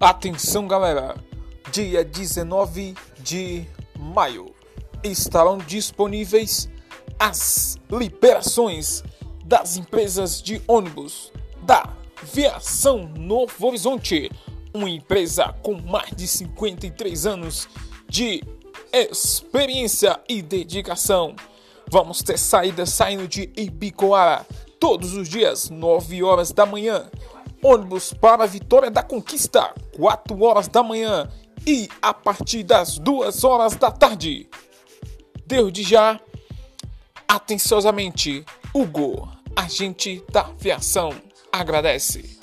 Atenção, galera! Dia 19 de maio estarão disponíveis as liberações das empresas de ônibus da Viação Novo Horizonte, uma empresa com mais de 53 anos de experiência e dedicação. Vamos ter saída saindo de Ibicoara todos os dias, 9 horas da manhã. Ônibus para Vitória da Conquista, 4 horas da manhã e a partir das 2 horas da tarde. Desde já, atenciosamente, Hugo, agente da aviação, agradece.